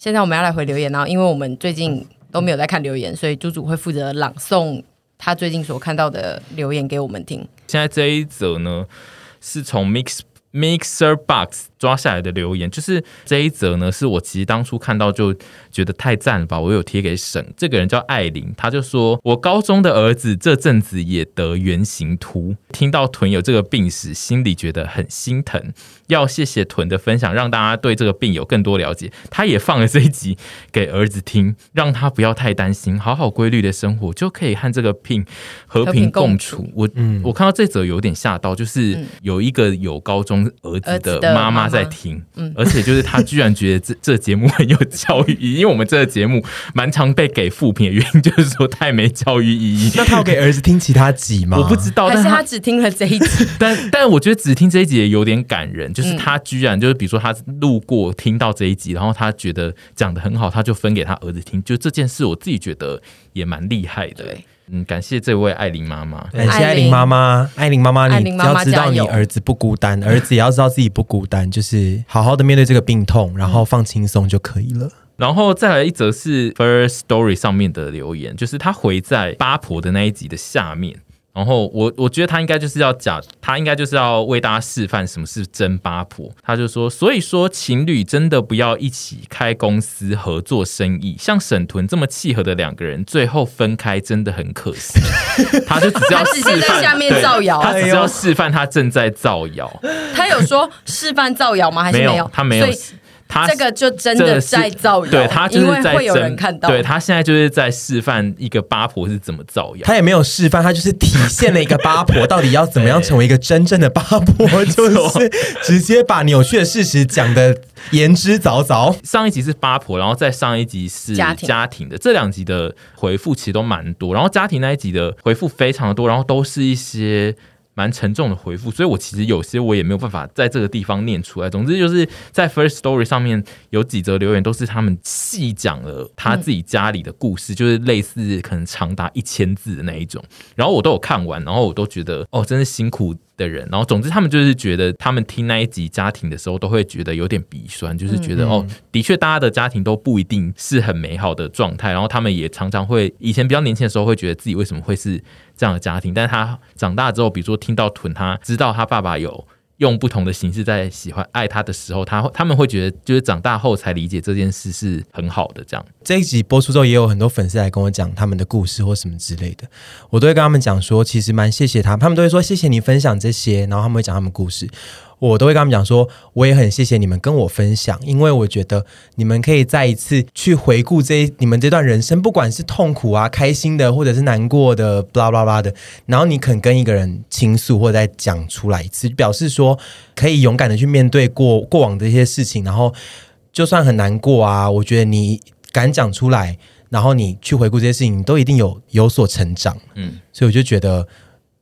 现在我们要来回留言，然后因为我们最近都没有在看留言，所以猪猪会负责朗诵他最近所看到的留言给我们听。现在这一则呢，是从 Mix Mixer Box。抓下来的留言就是这一则呢，是我其实当初看到就觉得太赞了吧，我有贴给沈。这个人叫艾琳，他就说我高中的儿子这阵子也得圆形秃，听到屯有这个病史，心里觉得很心疼。要谢谢屯的分享，让大家对这个病有更多了解。他也放了这一集给儿子听，让他不要太担心，好好规律的生活就可以和这个病和平共处。共处我嗯，我看到这则有点吓到，就是有一个有高中儿子的妈妈。在听，嗯，而且就是他居然觉得这这节目很有教育意义，因为我们这个节目蛮常被给负评的原因，就是说太没教育意义。那他有给儿子听其他集吗？我不知道，但是他只听了这一集。但但我觉得只听这一集也有点感人，就是他居然就是比如说他路过听到这一集，然后他觉得讲的很好，他就分给他儿子听。就这件事，我自己觉得也蛮厉害的。对。嗯，感谢这位艾琳妈妈，感谢艾琳妈妈，艾琳妈妈，你要知道你儿子不孤单，儿子也要知道自己不孤单，就是好好的面对这个病痛，然后放轻松就可以了。然后再来一则是 First Story 上面的留言，就是他回在八婆的那一集的下面。然后我我觉得他应该就是要讲，他应该就是要为大家示范什么是真八婆。他就说，所以说情侣真的不要一起开公司合作生意，像沈屯这么契合的两个人，最后分开真的很可惜。他就只是要示范在下面造谣，他只是要示范他正在造谣。他有说示范造谣吗？还是没有？没有他没有。他这个就真的在造谣，对他就是在会有人看到，对他现在就是在示范一个八婆是怎么造谣。他也没有示范，他就是体现了一个八婆到底要怎么样成为一个真正的八婆，就是直接把扭曲的事实讲的言之凿凿。上一集是八婆，然后再上一集是家庭家庭的，这两集的回复其实都蛮多，然后家庭那一集的回复非常的多，然后都是一些。蛮沉重的回复，所以我其实有些我也没有办法在这个地方念出来。总之就是在 First Story 上面有几则留言，都是他们细讲了他自己家里的故事，嗯、就是类似可能长达一千字的那一种。然后我都有看完，然后我都觉得哦，真是辛苦的人。然后总之他们就是觉得他们听那一集家庭的时候，都会觉得有点鼻酸，就是觉得、嗯、哦，的确大家的家庭都不一定是很美好的状态。然后他们也常常会以前比较年轻的时候会觉得自己为什么会是。这样的家庭，但是他长大之后，比如说听到屯，他知道他爸爸有用不同的形式在喜欢爱他的时候，他他们会觉得，就是长大后才理解这件事是很好的。这样这一集播出之后，也有很多粉丝来跟我讲他们的故事或什么之类的，我都会跟他们讲说，其实蛮谢谢他，他们都会说谢谢你分享这些，然后他们会讲他们故事。我都会跟他们讲说，我也很谢谢你们跟我分享，因为我觉得你们可以再一次去回顾这你们这段人生，不管是痛苦啊、开心的，或者是难过的，blah blah blah 的，然后你肯跟一个人倾诉或者再讲出来一次，表示说可以勇敢的去面对过过往的一些事情，然后就算很难过啊，我觉得你敢讲出来，然后你去回顾这些事情，你都一定有有所成长，嗯，所以我就觉得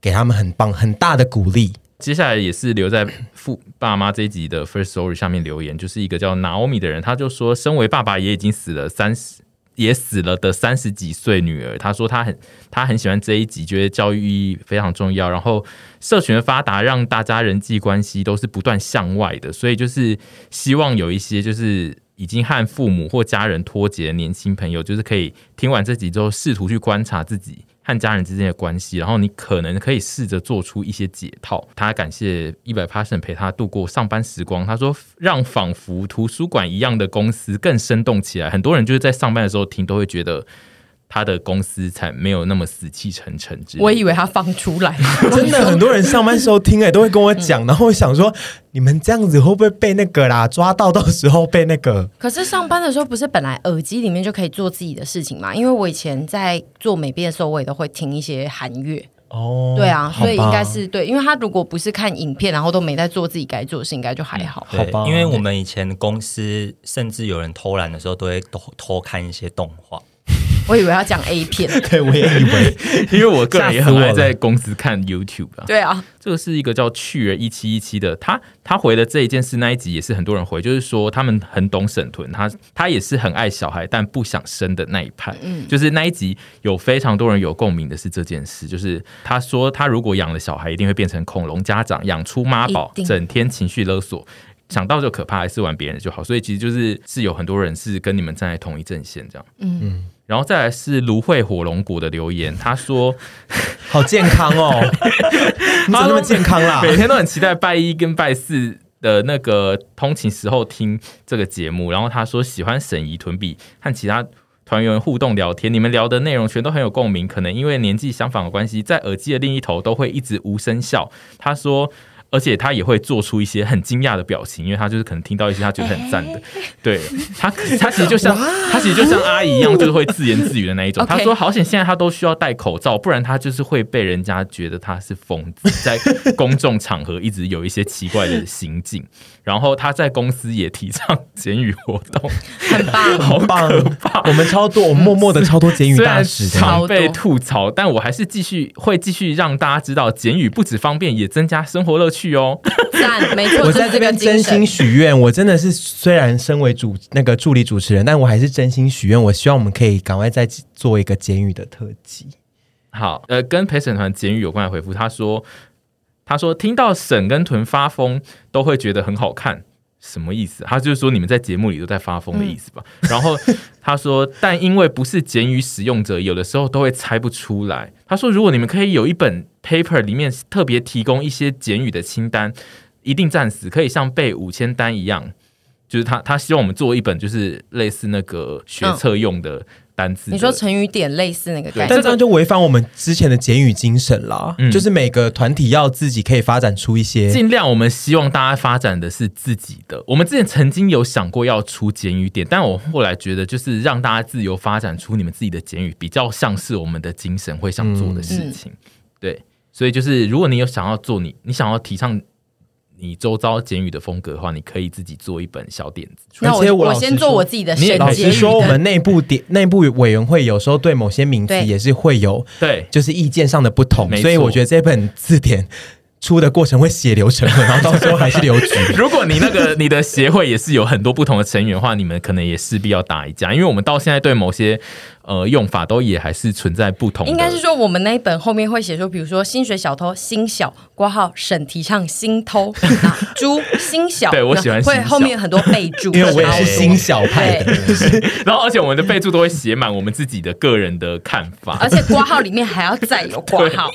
给他们很棒很大的鼓励。接下来也是留在父爸妈这一集的 First Story 下面留言，就是一个叫 Naomi 的人，他就说，身为爸爸也已经死了三十，也死了的三十几岁女儿，他说他很他很喜欢这一集，觉得教育意义非常重要。然后社群的发达让大家人际关系都是不断向外的，所以就是希望有一些就是已经和父母或家人脱节的年轻朋友，就是可以听完这集之后，试图去观察自己。和家人之间的关系，然后你可能可以试着做出一些解套。他感谢一百 passion 陪他度过上班时光。他说，让仿佛图书馆一样的公司更生动起来。很多人就是在上班的时候听，都会觉得。他的公司才没有那么死气沉沉。之我以为他放出来，真的很多人上班时候听哎，都会跟我讲，然后我想说，你们这样子会不会被那个啦抓到？到时候被那个？可是上班的时候不是本来耳机里面就可以做自己的事情嘛？因为我以前在做美编的时候，我也都会听一些韩乐哦。对啊，所以应该是对，因为他如果不是看影片，然后都没在做自己该做的事，应该就还好。好吧，因为我们以前公司甚至有人偷懒的时候，都会偷偷看一些动画。我以为要讲 A 片，对，我也以为，因为我个人也很爱在公司看 YouTube 啊。对啊，这个是一个叫去儿一七一七的，他他回的这一件事那一集也是很多人回，就是说他们很懂沈屯，他他也是很爱小孩但不想生的那一派。嗯，就是那一集有非常多人有共鸣的是这件事，就是他说他如果养了小孩，一定会变成恐龙家长，养出妈宝，整天情绪勒索。想到就可怕，还是玩别人就好。所以其实就是是有很多人是跟你们站在同一阵线这样。嗯嗯。然后再来是芦荟火龙果的留言，他说：“好健康哦，你怎么那么健康啦？每天都很期待拜一跟拜四的那个通勤时候听这个节目。”然后他说喜欢沈怡屯比和其他团员互动聊天，你们聊的内容全都很有共鸣。可能因为年纪相仿的关系，在耳机的另一头都会一直无声笑。他说。而且他也会做出一些很惊讶的表情，因为他就是可能听到一些他觉得很赞的，对他，他其实就像 他其实就像阿姨一样，就是会自言自语的那一种。他说：“好险，现在他都需要戴口罩，不然他就是会被人家觉得他是疯子，在公众场合一直有一些奇怪的行径。然后他在公司也提倡简语活动，很棒，好棒，我们超多，我们默默的超多简语大使，常被吐槽，但我还是继续会继续让大家知道，简语不止方便，也增加生活乐趣。”去哦，赞，没错。我在这边真心许愿，我真的是虽然身为主那个助理主持人，但我还是真心许愿，我希望我们可以赶快再做一个监狱的特辑。好，呃，跟陪审团监狱有关的回复，他说，他说听到沈跟屯发疯都会觉得很好看。什么意思？他就是说你们在节目里都在发疯的意思吧？嗯、然后他说，但因为不是简语使用者，有的时候都会猜不出来。他说，如果你们可以有一本 paper 里面特别提供一些简语的清单，一定战死，可以像背五千单一样。就是他，他希望我们做一本，就是类似那个学测用的。嗯单字，你说成语典类似那个，但这样就违反我们之前的简语精神了。嗯，就是每个团体要自己可以发展出一些，尽量我们希望大家发展的是自己的。我们之前曾经有想过要出简语典，但我后来觉得，就是让大家自由发展出你们自己的简语，比较像是我们的精神会想做的事情。嗯、对，所以就是如果你有想要做你，你想要提倡。你周遭简语的风格的话，你可以自己做一本小点子。那我我先做我自己的。你也老实说，我们内部点内部委员会有时候对某些名词也是会有对，就是意见上的不同。所以我觉得这本字典出的过程会血流成河，然后到时候还是留局。如果你那个你的协会也是有很多不同的成员的话，你们可能也势必要打一架，因为我们到现在对某些。呃，用法都也还是存在不同。应该是说，我们那一本后面会写说，比如说薪水小偷薪小挂号沈提倡薪偷猪薪小，对我喜欢会后面很多备注，因为我也是薪小派的。然后，而且我们的备注都会写满我们自己的个人的看法，而且挂号里面还要再有挂号。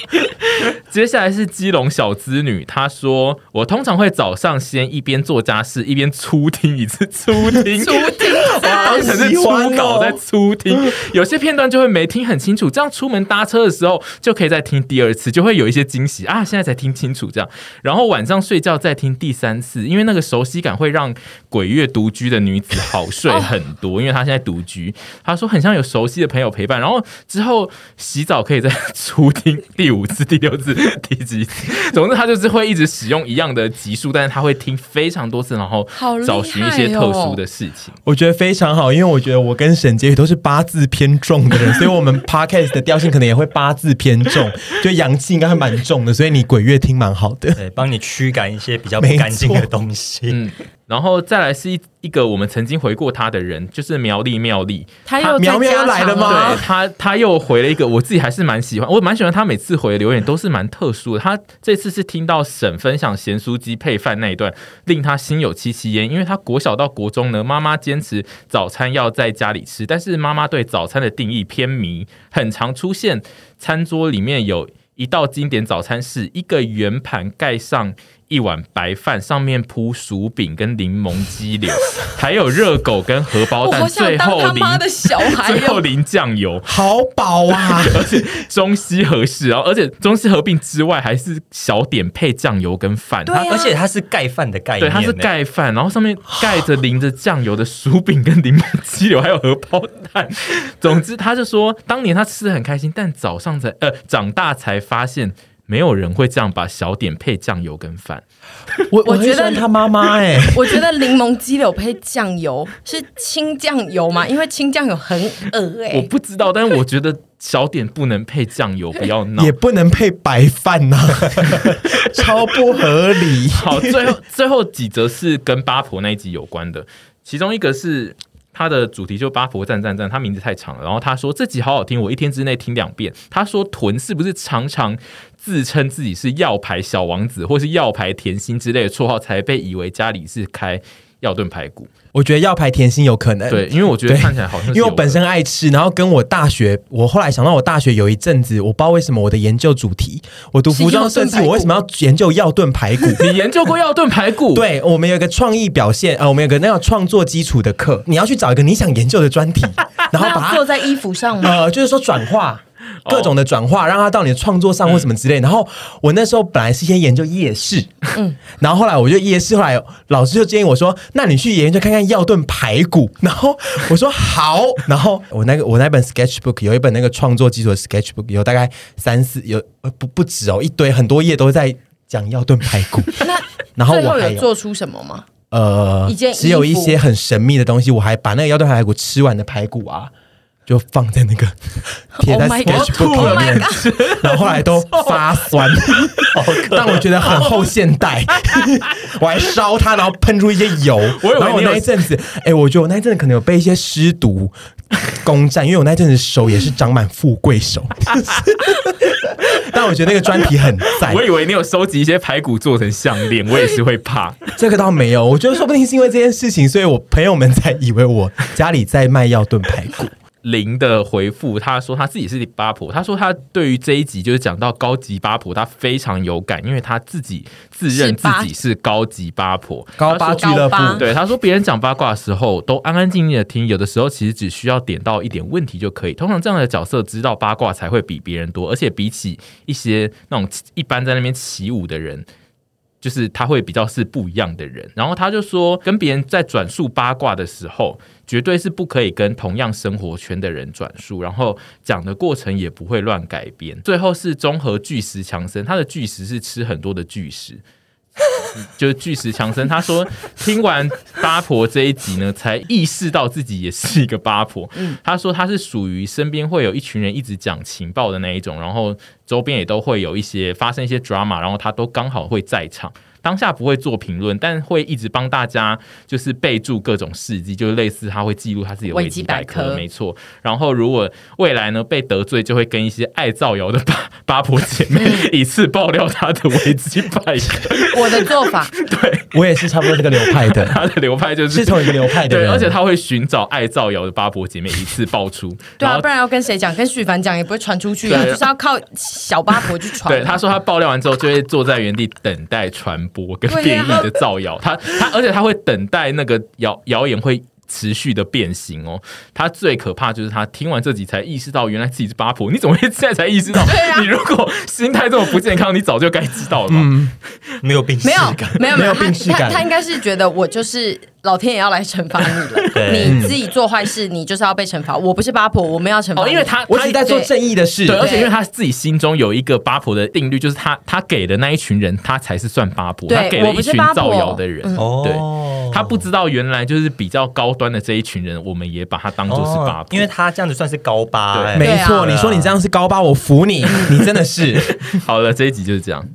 接下来是基隆小资女，她说：“我通常会早上先一边做家事一边粗听一次，粗听，粗听，当成是初稿在粗听有。”有些片段就会没听很清楚，这样出门搭车的时候就可以再听第二次，就会有一些惊喜啊！现在才听清楚这样，然后晚上睡觉再听第三次，因为那个熟悉感会让鬼月独居的女子好睡很多，因为她现在独居，她说很像有熟悉的朋友陪伴。然后之后洗澡可以再初听第五次、第六次、第几次，总之她就是会一直使用一样的集数，但是她会听非常多次，然后找寻一些特殊的事情。我觉得非常好，因为我觉得我跟沈杰宇都是八字偏重的人，所以我们 podcast 的调性可能也会八字偏重，就阳气应该会蛮重的，所以你鬼月听蛮好的，对，帮你驱赶一些比较不干净的东西。嗯，然后再来是一一个我们曾经回过他的人，就是苗栗妙丽，他又苗苗来了吗？对，他他又回了一个，我自己还是蛮喜欢，我蛮喜欢他每次回的留言都是蛮特殊的。他这次是听到沈分享咸酥鸡配饭那一段，令他心有戚戚焉，因为他国小到国中呢，妈妈坚持早餐要在家里吃，但是妈妈对早餐的定义偏迷，很常出现餐桌里面有一道经典早餐是一个圆盘盖上。一碗白饭，上面铺薯饼跟柠檬鸡柳，还有热狗跟荷包蛋，最后淋 最后淋酱油，好饱啊！而且中西合适，然后而且中西合并之外，还是小点配酱油跟饭，对啊，而且它是盖饭的概念，对，它是盖饭，然后上面盖着淋着酱油的薯饼跟柠檬鸡柳，还有荷包蛋。总之，他就说当年他吃得很开心，但早上才呃长大才发现。没有人会这样把小点配酱油跟饭。我我觉得他妈妈哎，我觉得柠檬鸡柳配酱油是清酱油吗？因为清酱油很恶哎、欸。我不知道，但是我觉得小点不能配酱油，不要闹，也不能配白饭呐、啊，超不合理。好，最后最后几则是跟八婆那一集有关的，其中一个是。他的主题就八婆赞赞赞，他名字太长了。然后他说这集好好听，我一天之内听两遍。他说屯是不是常常自称自己是药牌小王子或是药牌甜心之类的绰号，才被以为家里是开药炖排骨。我觉得药牌甜心有可能，对，因为我觉得看起来好像，因为我本身爱吃，然后跟我大学，我后来想到我大学有一阵子，我不知道为什么我的研究主题，我读服装设计，我为什么要研究药炖排骨？你研究过药炖排骨？对，我们有一个创意表现，呃，我们有个那个创作基础的课，你要去找一个你想研究的专题，然后把它做在衣服上吗？呃，就是说转化。各种的转化，让它到你的创作上或什么之类。然后我那时候本来是先研究夜市，嗯，然后后来我就夜市，后来老师就建议我说：“那你去研究看看药炖排骨。”然后我说：“好。”然后我那个我那本 sketchbook 有一本那个创作基础的 sketchbook，有大概三四有不不止哦，一堆很多页都在讲药炖排骨。那然后我还有做出什么吗？呃，只有一些很神秘的东西。我还把那个药炖排骨吃完的排骨啊。就放在那个 贴在 sketchbook 里面，oh、然后后来都发酸，但我觉得很后现代。我还烧它，然后喷出一些油。然后我那一阵子，哎、欸，我觉得我那一阵子可能有被一些尸毒攻占，因为我那阵子手也是长满富贵手。但我觉得那个专题很赞。我以为你有收集一些排骨做成项链，我也是会怕。这个倒没有，我觉得说不定是因为这件事情，所以我朋友们才以为我家里在卖药炖排骨。林的回复，他说他自己是八婆。他说他对于这一集就是讲到高级八婆，他非常有感，因为他自己自认自己是高级八婆，高八俱乐部。对，他说别人讲八卦的时候都安安静静的听，有的时候其实只需要点到一点问题就可以。通常这样的角色知道八卦才会比别人多，而且比起一些那种一般在那边起舞的人。就是他会比较是不一样的人，然后他就说，跟别人在转述八卦的时候，绝对是不可以跟同样生活圈的人转述，然后讲的过程也不会乱改编。最后是综合巨石强森，他的巨石是吃很多的巨石。就是巨石强森，他说听完八婆这一集呢，才意识到自己也是一个八婆。他说他是属于身边会有一群人一直讲情报的那一种，然后周边也都会有一些发生一些 drama，然后他都刚好会在场。当下不会做评论，但会一直帮大家就是备注各种事迹，就是类似他会记录他自己的维基百科，没错。然后如果未来呢被得罪，就会跟一些爱造谣的八八婆姐妹一次爆料他的维基百科。我的做法，对我也是差不多这个流派的。他的流派就是是同一个流派的，对，而且他会寻找爱造谣的八婆姐妹一次爆出。对啊，不然要跟谁讲？跟许凡讲也不会传出去啊，就是要靠小八婆去传。对，他说他爆料完之后就会坐在原地等待传。播跟变异的造谣，他他而且他会等待那个谣谣言会持续的变形哦。他最可怕就是他听完这集才意识到原来自己是八婆。你怎么会现在才意识到？你如果心态这么不健康，你早就该知道了嘛。嗯，没有病，没有没有没有病识感。他他应该是觉得我就是。老天也要来惩罚你了，你自己做坏事，你就是要被惩罚。我不是八婆，我们要惩罚。因为他，我只在做正义的事。对，而且因为他自己心中有一个八婆的定律，就是他他给的那一群人，他才是算八婆。他给了一群造谣的人，对，他不知道原来就是比较高端的这一群人，我们也把他当做是八婆，因为他这样子算是高八。对，没错，你说你这样是高八，我服你，你真的是。好了，这一集就是这样。